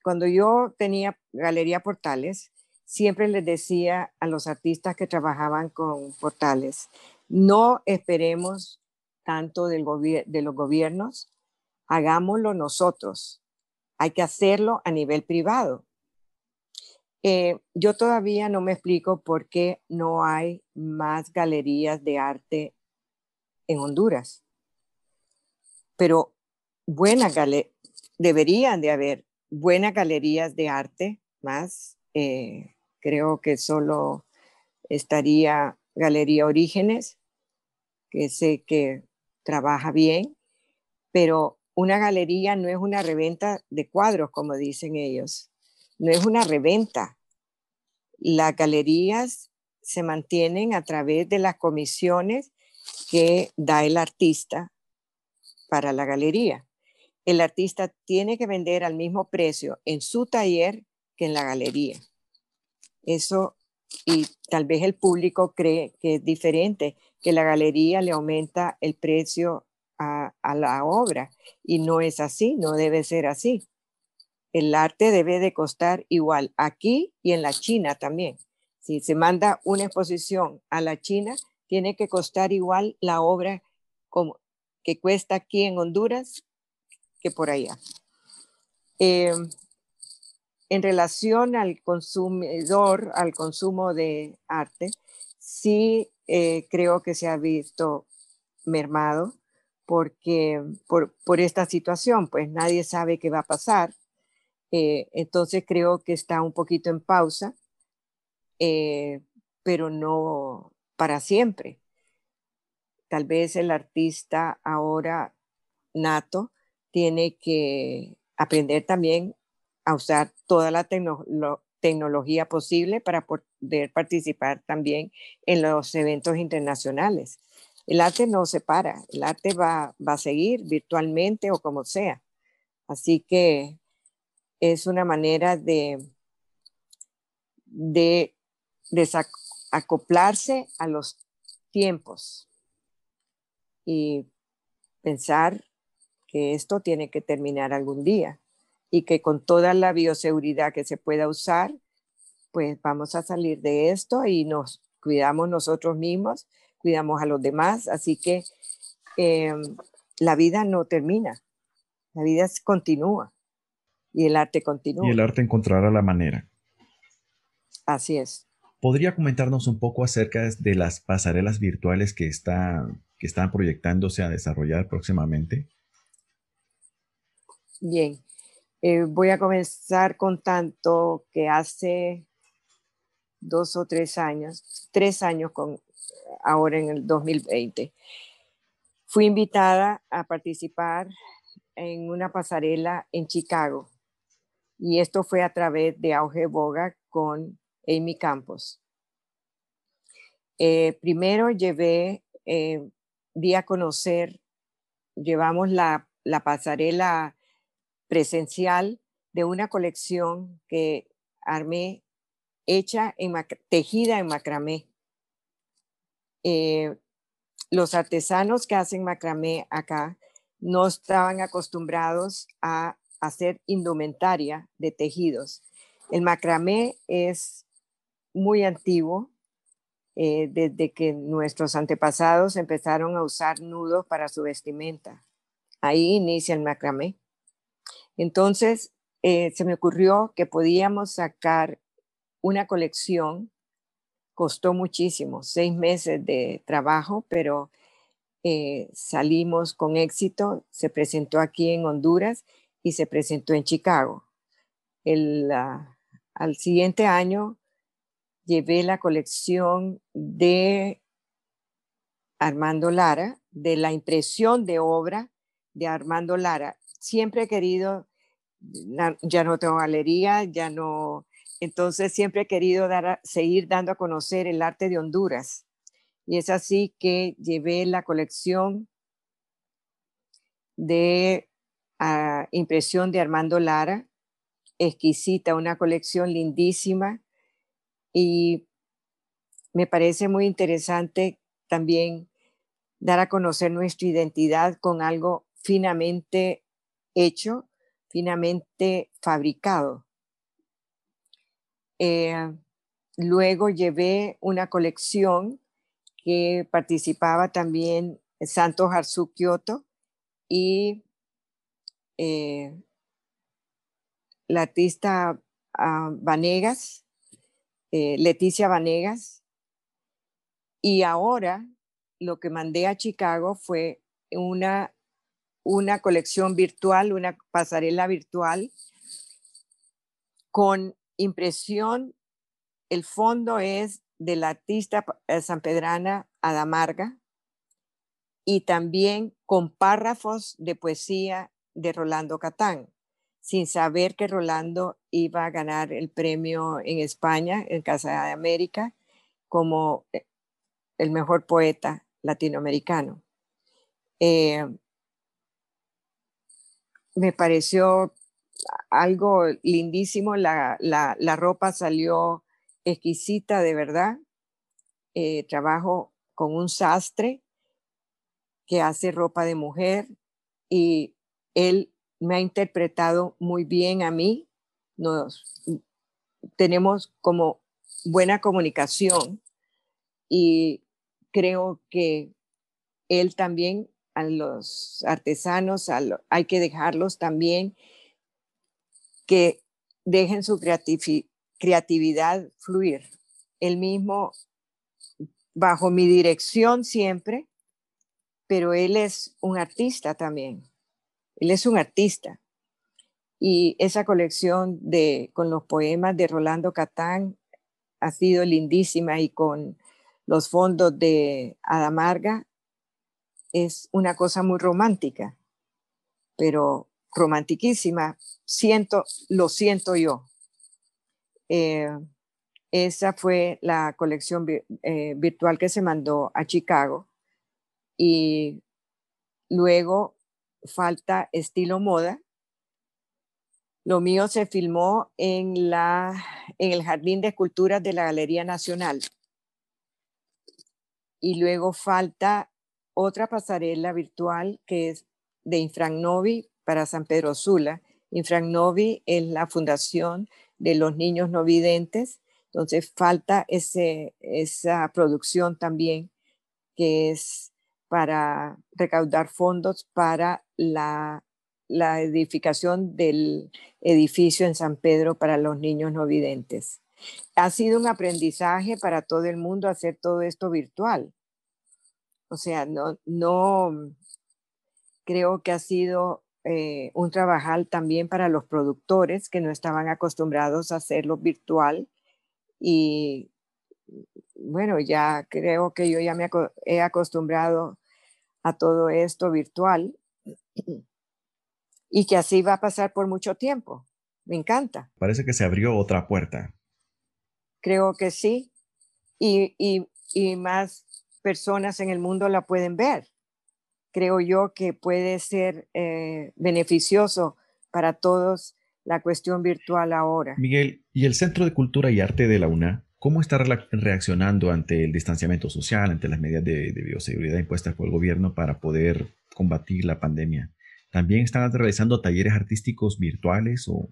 cuando yo tenía Galería Portales, siempre les decía a los artistas que trabajaban con portales, no esperemos tanto del de los gobiernos, hagámoslo nosotros. Hay que hacerlo a nivel privado. Eh, yo todavía no me explico por qué no hay más galerías de arte en Honduras. Pero buenas deberían de haber buenas galerías de arte más. Eh, creo que solo estaría Galería Orígenes, que sé que trabaja bien, pero una galería no es una reventa de cuadros, como dicen ellos. No es una reventa. Las galerías se mantienen a través de las comisiones que da el artista para la galería. El artista tiene que vender al mismo precio en su taller que en la galería. Eso, y tal vez el público cree que es diferente, que la galería le aumenta el precio a, la obra, y no es así, no debe ser así. El arte debe de costar igual aquí y en la China también. Si se manda una exposición a la China, tiene que costar igual la obra como, que cuesta aquí en Honduras que por allá. Eh, en relación al consumidor, al consumo de arte, sí eh, creo que se ha visto mermado porque por, esta situación, pues nadie sabe qué va a pasar. Eh, entonces creo que está un poquito en pausa, pero no, para siempre. Tal vez el artista ahora nato tiene que aprender también a usar toda la tecnología posible para poder participar también en los eventos internacionales. El arte no se para, el arte va, a seguir virtualmente o como sea. Así que es una manera de, de, de acoplarse a los tiempos y pensar que esto tiene que terminar algún día y que con toda la bioseguridad que se pueda usar, pues vamos a salir de esto y nos cuidamos nosotros mismos, cuidamos a los demás, así que em, la vida no termina, la vida continúa y el arte continúa. Y el arte encontrará la manera. Así es. ¿Podría comentarnos un poco acerca de las pasarelas virtuales que, está, que están proyectándose a desarrollar próximamente? Bien, eh, voy a comenzar con tanto que hace dos o tres años, tres años con ahora en el 2020, fui invitada a participar en una pasarela en Chicago y esto fue a través de Auge Boga con Amy Campos. Eh, primero llevé, eh, di a conocer, llevamos la, pasarela presencial de una colección que armé hecha en tejida en macramé. Eh, los artesanos que hacen macramé acá no estaban acostumbrados a hacer indumentaria de tejidos. El macramé es muy antiguo, eh, desde que nuestros antepasados empezaron a usar nudos para su vestimenta. Ahí inicia el macramé. Entonces, eh, se me ocurrió que podíamos sacar una colección. Costó muchísimo, seis meses de trabajo, pero eh, salimos con éxito. Se presentó aquí en Honduras y se presentó en Chicago. El, al siguiente año llevé la colección de Armando Lara, de la impresión de obra de Armando Lara. Siempre he querido, ya no tengo galería, ya no, entonces siempre he querido dar seguir dando a conocer el arte de Honduras. Y es así que llevé la colección de a impresión de Armando Lara, exquisita, una colección lindísima y me parece muy interesante también dar a conocer nuestra identidad con algo finamente hecho, finamente fabricado. Eh, luego llevé una colección que participaba también Santos Kyoto y eh, la artista ah, Vanegas, eh, Leticia Vanegas, y ahora lo que mandé a Chicago fue una, una colección virtual, una pasarela virtual con impresión. El fondo es de la artista eh, sanpedrana Adamarga y también con párrafos de poesía de Rolando Catán, sin saber que Rolando iba a ganar el premio en España, en Casa de América, como eh, el mejor poeta latinoamericano. Eh, me pareció algo lindísimo, la, ropa salió exquisita de verdad. Eh, trabajo con un sastre que hace ropa de mujer y él me ha interpretado muy bien a mí. Nos tenemos como buena comunicación y creo que él también a los artesanos hay que dejarlos también que dejen su creatividad fluir. Él mismo, bajo mi dirección siempre, pero él es un artista también. Él es un artista. Y esa colección de, con los poemas de Rolando Catán ha sido lindísima y con los fondos de Adamarga es una cosa muy romántica, pero romantiquísima. Siento, lo siento yo. Eh, esa fue la colección eh, virtual que se mandó a Chicago y luego falta estilo moda. Lo mío se filmó en, la, en el Jardín de Esculturas de la Galería Nacional. Y luego falta otra pasarela virtual que es de Infragnovi para San Pedro Sula. Infragnovi es la fundación de los niños no videntes. Entonces falta ese, esa producción también que es para recaudar fondos para la, edificación del edificio en San Pedro para los niños no videntes. Ha sido un aprendizaje para todo el mundo hacer todo esto virtual. O sea, no, no creo que ha sido eh, un trabajar también para los productores que no estaban acostumbrados a hacerlo virtual y bueno, ya creo que yo ya me he acostumbrado a todo esto virtual y que así va a pasar por mucho tiempo. Me encanta. Parece que se abrió otra puerta. Creo que sí. Y, y, más personas en el mundo la pueden ver. Creo yo que puede ser eh, beneficioso para todos la cuestión virtual ahora. Miguel, ¿y el Centro de Cultura y Arte de la UNA ¿Cómo está reaccionando ante el distanciamiento social, ante las medidas de, bioseguridad impuestas por el gobierno para poder combatir la pandemia? ¿También están realizando talleres artísticos virtuales o...?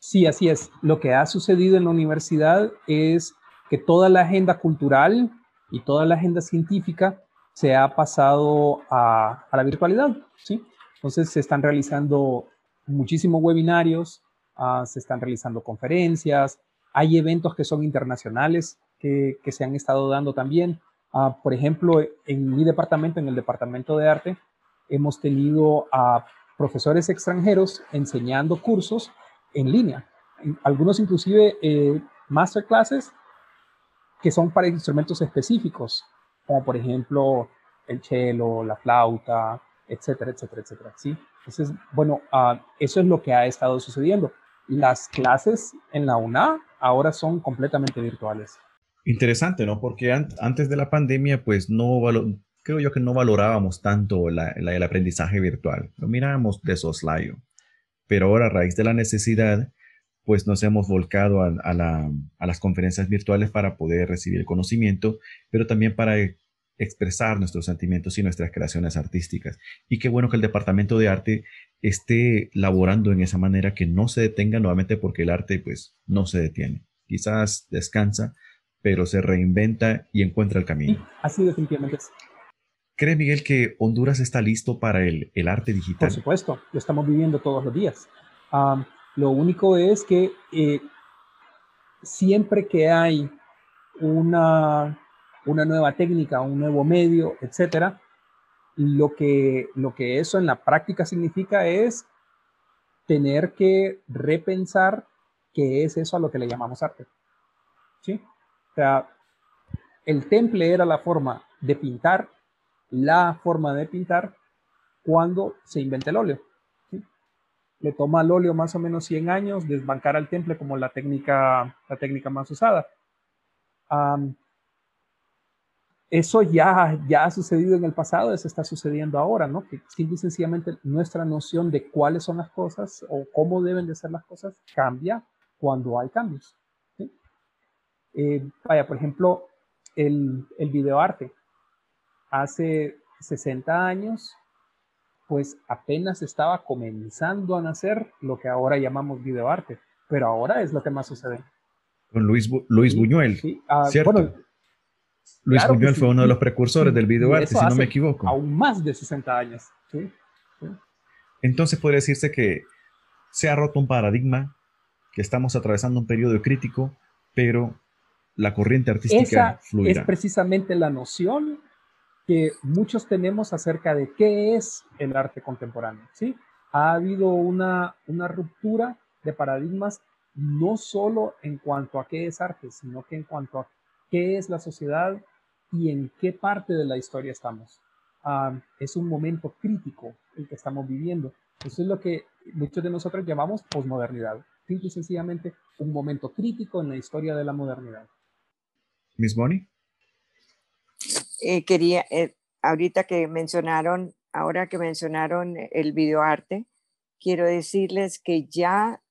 Sí, así es. Lo que ha sucedido en la universidad es que toda la agenda cultural y toda la agenda científica se ha pasado a, la virtualidad, ¿sí? Entonces se están realizando muchísimos webinarios, ah, se están realizando conferencias, hay eventos que son internacionales que, se han estado dando también. Ah, por ejemplo, en mi departamento, en el departamento de arte, hemos tenido a profesores extranjeros enseñando cursos en línea, algunos inclusive eh, masterclasses que son para instrumentos específicos, como por ejemplo el cello, la flauta, etcétera, etcétera, etcétera. ¿sí? Entonces, bueno, ah, eso es lo que ha estado sucediendo. Las clases en la UNA ahora son completamente virtuales. Interesante, ¿no? Porque antes de la pandemia, pues no creo yo que no valorábamos tanto el aprendizaje virtual. Lo mirábamos de soslayo. Pero ahora, a raíz de la necesidad, pues nos hemos volcado a, a, las conferencias virtuales para poder recibir el conocimiento, pero también para expresar nuestros sentimientos y nuestras creaciones artísticas. Y qué bueno que el Departamento de Arte esté laborando en esa manera que no se detenga nuevamente porque el arte pues no se detiene. Quizás descansa, pero se reinventa y encuentra el camino. así definitivamente es. ¿Cree Miguel que Honduras está listo para el, el arte digital? Por supuesto, lo estamos viviendo todos los días. Lo único es que eh, siempre que hay una una nueva técnica, un nuevo medio, etcétera, lo que, lo que eso en la práctica significa es tener que repensar qué es eso a lo que le llamamos arte. ¿Sí? O sea, el temple era la forma de pintar, la forma de pintar cuando se inventa el óleo. Le toma al óleo más o menos 100 años desbancar al temple como la técnica, la técnica más usada eso ya, ya ha sucedido en el pasado, eso está sucediendo ahora, ¿no? Que simple y sencillamente nuestra noción de cuáles son las cosas o cómo deben de ser las cosas cambia cuando hay cambios. Eh, vaya, por ejemplo, el, el videoarte. Hace 60 años, pues apenas estaba comenzando a nacer lo que ahora llamamos videoarte, pero ahora es lo que más sucede. Con Luis, Luis Buñuel, sí, ah, ¿cierto? Bueno, Luis Buñuel fue uno de los precursores del videoarte, si no me equivoco. Aún más de 60 años. Entonces podría decirse que se ha roto un paradigma, que estamos atravesando un periodo crítico, pero la corriente artística Esa Es precisamente la noción que muchos tenemos acerca de qué es el arte contemporáneo. ¿sí? Ha habido una, una ruptura de paradigmas no solo en cuanto a qué es arte, sino que en cuanto a qué es la sociedad y en qué parte de la historia estamos. Ah, es un momento crítico el que estamos viviendo. Eso es lo que muchos de nosotros llamamos posmodernidad. Simple y sencillamente un momento crítico en la historia de la modernidad. Miss Bonnie. Eh, quería, eh, ahorita que mencionaron, ahora que mencionaron el videoarte, quiero decirles que ya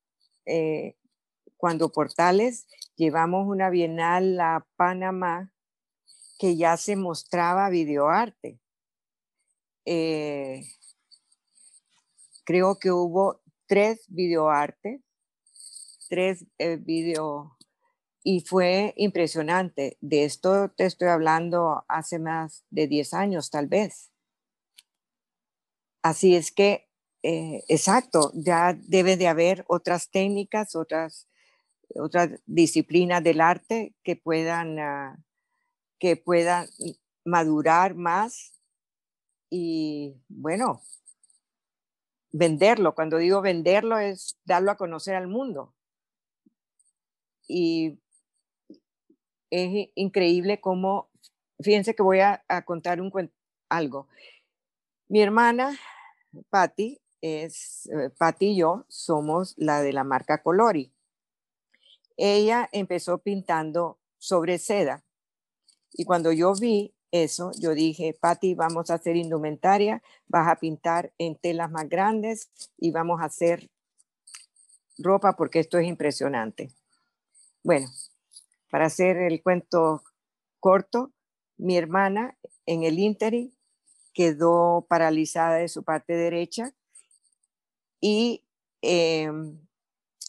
eh, cuando Portales llevamos una bienal a Panamá que ya se mostraba videoarte. Creo que hubo tres videoarte, tres video y fue impresionante. De esto te estoy hablando hace más de 10 años tal vez. Así es que, eh, exacto, ya debe de haber otras técnicas, otras otras disciplinas del arte que puedan, ah, que puedan madurar más y bueno, venderlo. Cuando digo venderlo es darlo a conocer al mundo. Y es increíble cómo, fíjense que voy a, contar un algo. Mi hermana, Patti, es, eh, Patti y yo somos la de la marca Colori. Ella empezó pintando sobre seda. Y cuando yo vi eso, yo dije, Patti, vamos a hacer indumentaria, vas a pintar en telas más grandes y vamos a hacer ropa porque esto es impresionante. Bueno, para hacer el cuento corto, mi hermana en el Interi quedó paralizada de su parte derecha y em,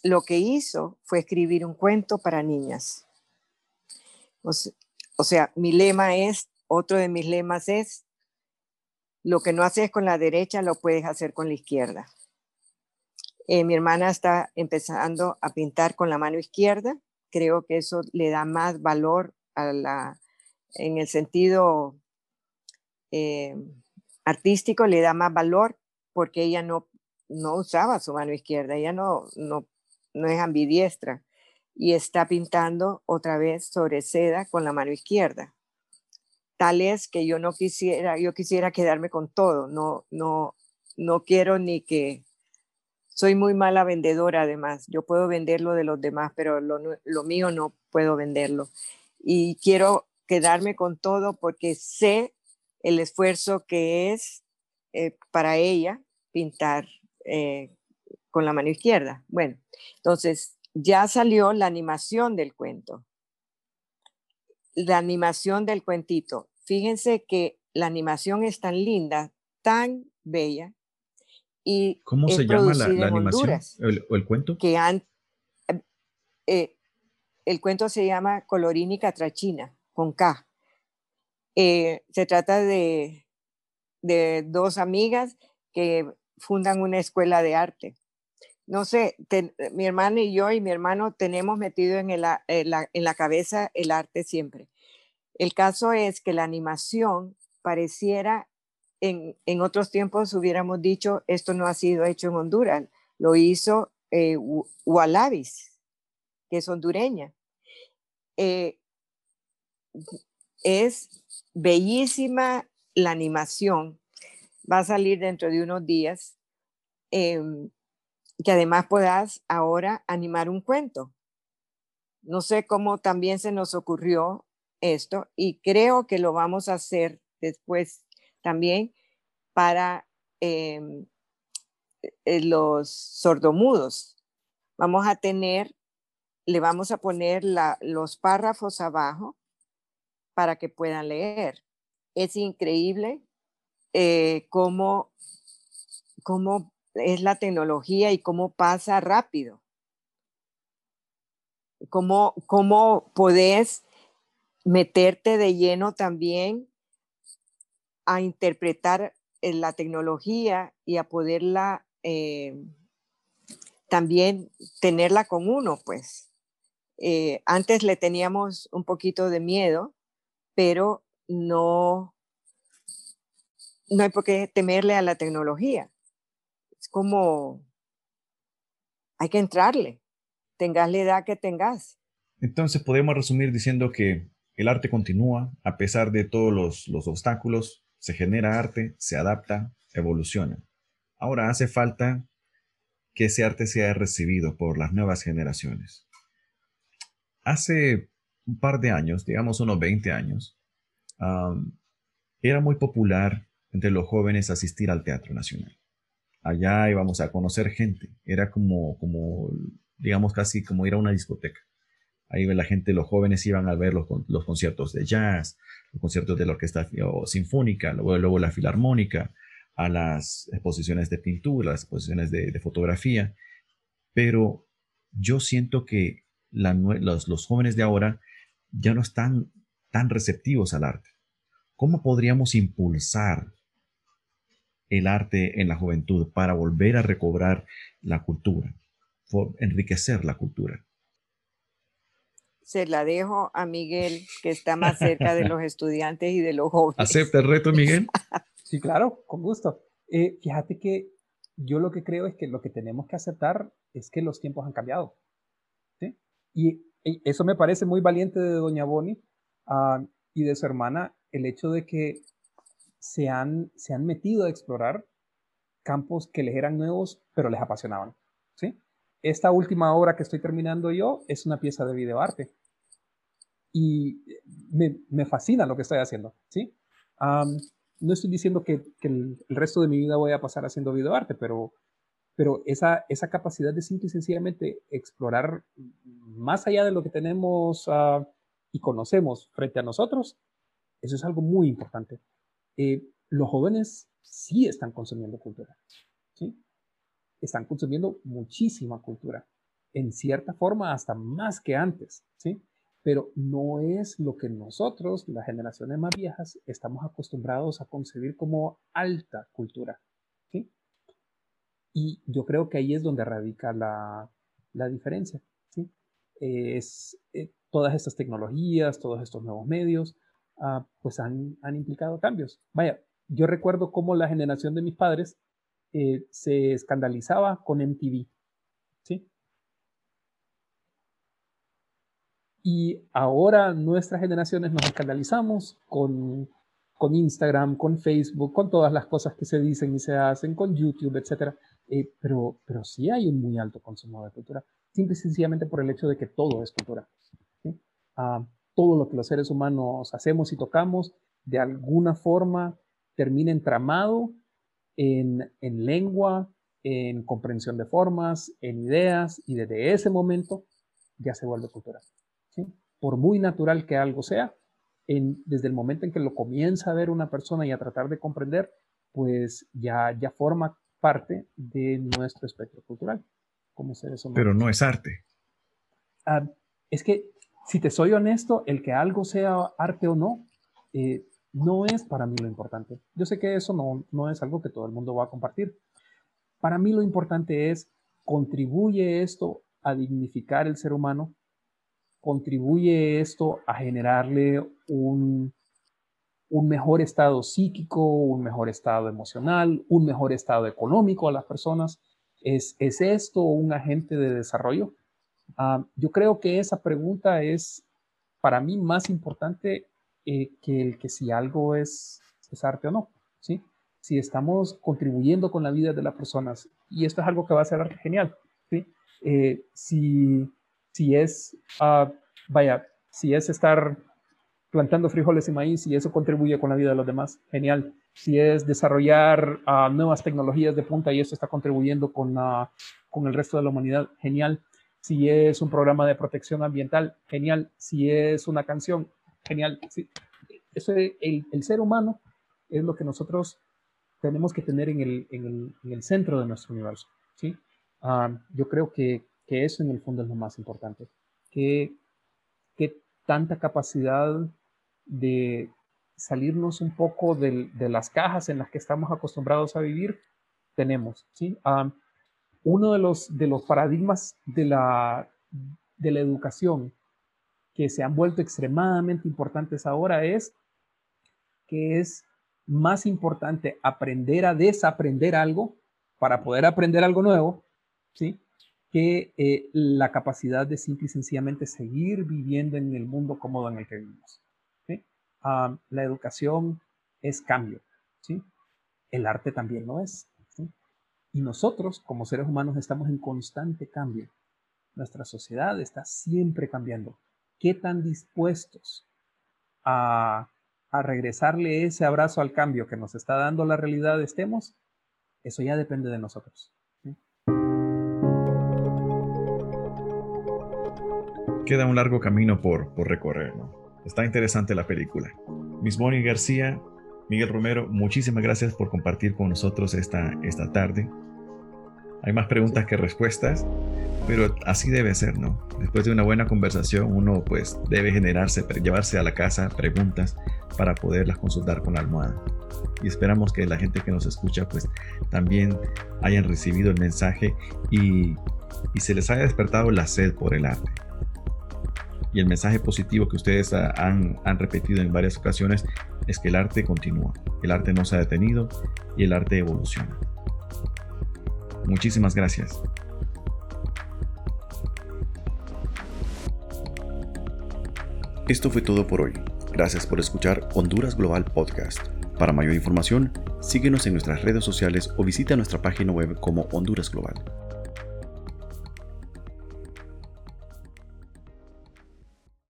lo que hizo fue escribir un cuento para niñas. O sea, mi lema es, otro de mis lemas es, lo que no haces con la derecha lo puedes hacer con la izquierda. Eh, mi hermana está empezando a pintar con la mano izquierda. Creo que eso le da más valor a la, en el sentido eh, artístico, le da más valor porque ella no, no usaba su mano izquierda, ella no, no, no es ambidiestra y está pintando otra vez sobre seda con la mano izquierda. Tal es que yo no quisiera, yo quisiera quedarme con todo, no, no, no quiero ni que, soy muy mala vendedora además, yo puedo venderlo de los demás, pero lo, lo mío no puedo venderlo. Y quiero quedarme con todo porque sé el esfuerzo que es eh, para ella pintar eh, con la mano izquierda. Bueno, entonces ya salió la animación del cuento. La animación del cuentito. Fíjense que la animación es tan linda, tan bella. Y ¿Cómo se llama la, animación o el, cuento? Que eh, el cuento se llama Colorini Catrachina, con K. Eh, se trata de, de dos amigas que fundan una escuela de arte no sé, mi hermana y yo y mi hermano tenemos metido en, la, cabeza el arte siempre. El caso es que la animación pareciera, en, otros tiempos hubiéramos dicho, esto no ha sido hecho en Honduras, lo hizo eh, que es hondureña. Eh, es bellísima la animación, va a salir dentro de unos días. Em, que además puedas ahora animar un cuento. No sé cómo también se nos ocurrió esto y creo que lo vamos a hacer después también para em, eh, los sordomudos. Vamos a tener, le vamos a poner los párrafos abajo para que puedan leer. Es increíble eh, cómo, cómo es la tecnología y cómo pasa rápido. Cómo, cómo podés meterte de lleno también a interpretar eh, la tecnología y a poderla eh, también tenerla con uno, pues. Eh, antes le teníamos un poquito de miedo, pero no, no hay por qué temerle a la tecnología como, hay que entrarle, tengas la edad que tengas. Entonces podemos resumir diciendo que el arte continúa a pesar de todos los obstáculos, se genera arte, se adapta, evoluciona. Ahora hace falta que ese arte sea recibido por las nuevas generaciones. Hace un par de años, digamos unos 20 años, era muy popular entre los jóvenes asistir al Teatro Nacional allá íbamos a conocer gente. Era como, como, digamos, casi como ir a una discoteca. Ahí la gente, los jóvenes iban a ver los, conciertos de jazz, los conciertos de la orquesta sinfónica, luego, luego la filarmónica, a las exposiciones de pintura, las exposiciones de, fotografía. Pero yo siento que los, los jóvenes de ahora ya no están tan receptivos al arte. ¿Cómo podríamos impulsar el arte en la juventud para volver a recobrar la cultura, enriquecer la cultura. Se la dejo a Miguel, que está más cerca de (laughs) los estudiantes y de los jóvenes. ¿Acepta el reto, Miguel? (laughs) Sí, claro, con gusto. Eh, fíjate que yo lo que creo es que lo que tenemos que aceptar es que los tiempos han cambiado. ¿sí? Y, eso me parece muy valiente de Doña Boni ah, y de su hermana, el hecho de que se han, se han metido a explorar campos que les eran nuevos, pero les apasionaban. ¿sí? Esta última obra que estoy terminando yo es una pieza de videoarte. Y me, fascina lo que estoy haciendo. ¿sí? no estoy diciendo que, el, resto de mi vida voy a pasar haciendo videoarte, pero, pero esa, esa capacidad de simple y sencillamente explorar más allá de lo que tenemos uh, y conocemos frente a nosotros, eso es algo muy importante. Eh, los jóvenes sí están consumiendo cultura. ¿sí? Están consumiendo muchísima cultura, en cierta forma hasta más que antes, ¿sí? Pero no es lo que nosotros, las generaciones más viejas, estamos acostumbrados a concebir como alta cultura, ¿sí? Y yo creo que ahí es donde radica la, la diferencia, ¿sí? Es, eh, todas estas tecnologías, todos estos nuevos medios, ah, pues han, han implicado cambios. Vaya, yo recuerdo cómo la generación de mis padres eh, se escandalizaba con MTV. ¿sí? Y ahora nuestras generaciones nos escandalizamos con, con Instagram, con Facebook, con todas las cosas que se dicen y se hacen, con YouTube, etc. Eh, pero, pero sí hay un muy alto consumo de cultura, simple y sencillamente por el hecho de que todo es cultura. Ah, todo lo que los seres humanos hacemos y tocamos, de alguna forma termina entramado en, lengua, en comprensión de formas, en ideas, y desde ese momento ya se vuelve cultural. Por muy natural que algo sea, desde el momento en que lo comienza a ver una persona y a tratar de comprender, pues ya, ya forma parte de nuestro espectro cultural como seres humanos. Pero no es arte. Ah, es que, si te soy honesto, el que algo sea arte o no, eh, no es para mí lo importante. Yo sé que eso no, no es algo que todo el mundo va a compartir. Para mí lo importante es, ¿contribuye esto a dignificar el ser humano? ¿Contribuye esto a generarle un, un mejor estado psíquico, un mejor estado emocional, un mejor estado económico a las personas? ¿Es, es esto un agente de desarrollo? Ah, yo creo que esa pregunta es para mí más importante eh, que el que si algo es, es arte o no, ¿sí? Si estamos contribuyendo con la vida de las personas, y esto es algo que va a ser genial, ¿sí? Eh, si, si es, uh, vaya, si es estar plantando frijoles y maíz y eso contribuye con la vida de los demás, genial. Si es desarrollar uh, nuevas tecnologías de punta y eso está contribuyendo con, uh, con el resto de la humanidad, genial. Si es un programa de protección ambiental, genial. Si es una canción, genial. Eso, el, el, ser humano es lo que nosotros tenemos que tener en el, en el, en el centro de nuestro universo. ¿sí? Uh, yo creo que, que, eso en el fondo es lo más importante. Que, que tanta capacidad de salirnos un poco de, de, las cajas en las que estamos acostumbrados a vivir tenemos. ¿sí? Uh, uno de los, de los paradigmas de la, de la educación que se han vuelto extremadamente importantes ahora es que es más importante aprender a desaprender algo para poder aprender algo nuevo, ¿sí? que eh, la capacidad de simple y sencillamente seguir viviendo en el mundo cómodo en el que vivimos. ¿sí? Ah, la educación es cambio, ¿sí? el arte también lo es. Y nosotros, como seres humanos, estamos en constante cambio. Nuestra sociedad está siempre cambiando qué tan dispuestos a, regresarle ese abrazo al cambio que nos está dando la realidad estemos, eso ya depende de nosotros. Queda un largo camino por, por recorrer, Está interesante la película. Miss Bonnie García, Miguel Romero, muchísimas gracias por compartir con nosotros esta, esta tarde. Hay más preguntas que respuestas, pero así debe ser, ¿no? Después de una buena conversación, uno pues debe generarse, llevarse a la casa preguntas para poderlas consultar con la almohada. Y esperamos que la gente que nos escucha pues también hayan recibido el mensaje y, y se les haya despertado la sed por el arte. Y el mensaje positivo que ustedes han, han repetido en varias ocasiones es que el arte continúa, el arte no se ha detenido y el arte evoluciona. Muchísimas gracias. Esto fue todo por hoy. Gracias por escuchar Honduras Global Podcast. Para mayor información, síguenos en nuestras redes sociales o visita nuestra página web como Honduras Global.